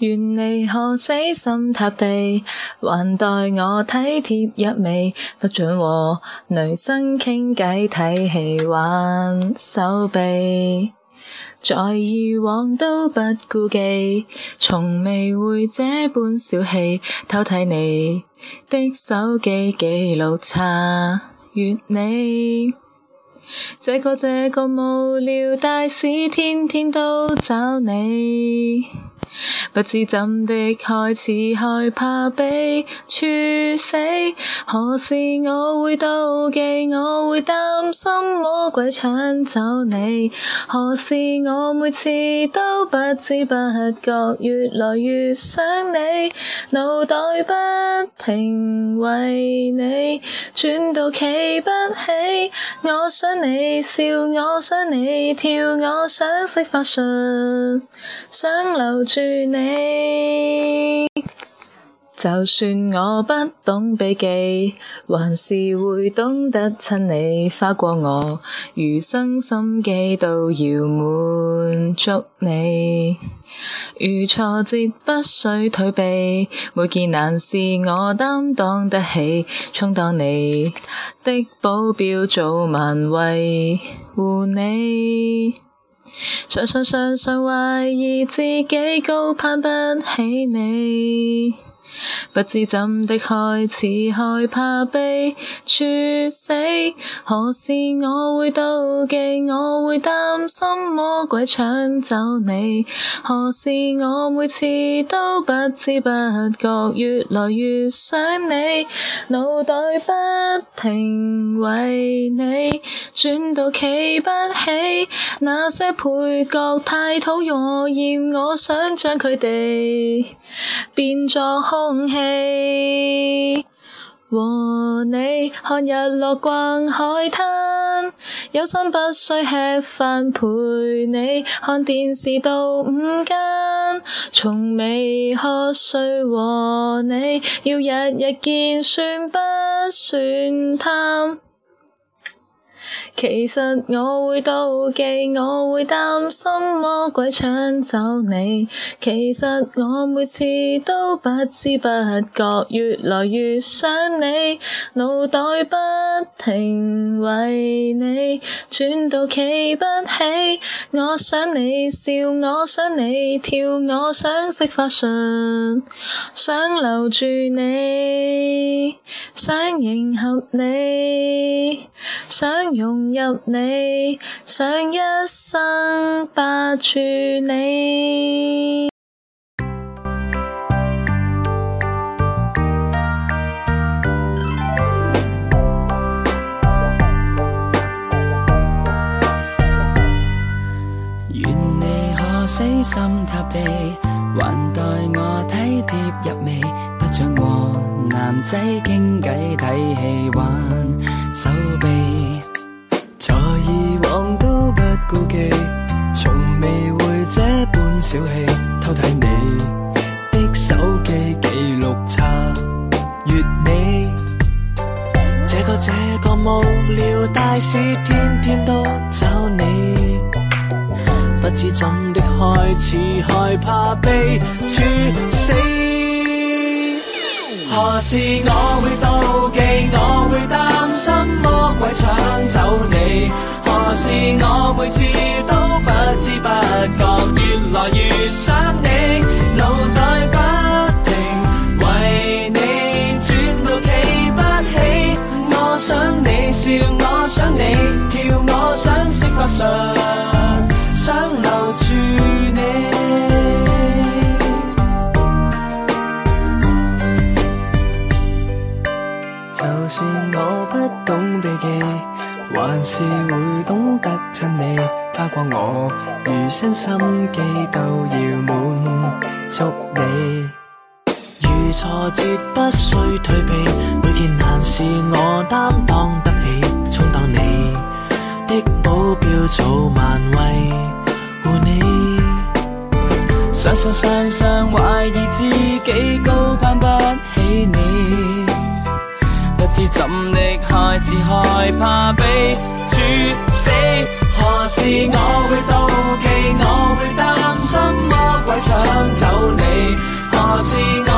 愿你可死心塌地，还待我体贴一味，不准和女生倾计、睇戏、挽手臂，在以往都不顾忌，从未会这般小气，偷睇你的手机记录，查阅你，这个这个无聊大使，天天都找你。不知怎的，开始害怕被处死。何时我会妒忌？我会担心魔鬼抢走你？何时我每次都不知不觉越来越想你？脑袋不停为你转到企不起。我想你笑，我想你跳，我想洗发术，想留住你。就算我不懂避忌，还是会懂得亲你花过我，余生心机都要满足你。如挫折不需退避，每件难事我担当得起，充当你的保镖做万维护你。常常常常怀疑自己高攀不起你。不知怎的，开始害怕被处死。何事我会妒忌？我会担心魔鬼抢走你？何事我每次都不知不觉越来越想你？脑袋不停为你转到企不起，那些配角太讨厌，我想将佢哋变作。空气和你看日落逛海滩，有心不需吃饭陪你看电视到五更，从未瞌睡和你要日日见算不算贪？其实我会妒忌，我会担心魔鬼抢走你。其实我每次都不知不觉，越来越想你，脑袋不停为你转到企不起。我想你笑，我想你跳，我想饰发唇，想留住你，想迎合你。想融入你，想一生霸住你。愿你可死心塌地，还待我体贴入微，不像和男仔倾计、睇戏、玩。手臂在以往都不顾忌，从未会这般小气。偷睇你的手机记录，查阅你这个这个无聊大事，天天都找你，不知怎的开始害怕被处死。何时我会妒忌，我会担心魔鬼抢走你？何时我每次都不知不觉，越来越想你，脑袋不停为你转到企不起。我想你笑，我想你跳，我想识发上。算我不懂避忌，还是会懂得亲你。花过我余生心机，都要满足你。遇挫折不需退避，每件难事我担当得起。充当你的保镖，做万维护你。常常常常怀疑自己，高攀不起你。是怎的害？是害怕被处死？何时我会妒忌？我会担心魔鬼抢走你？何时？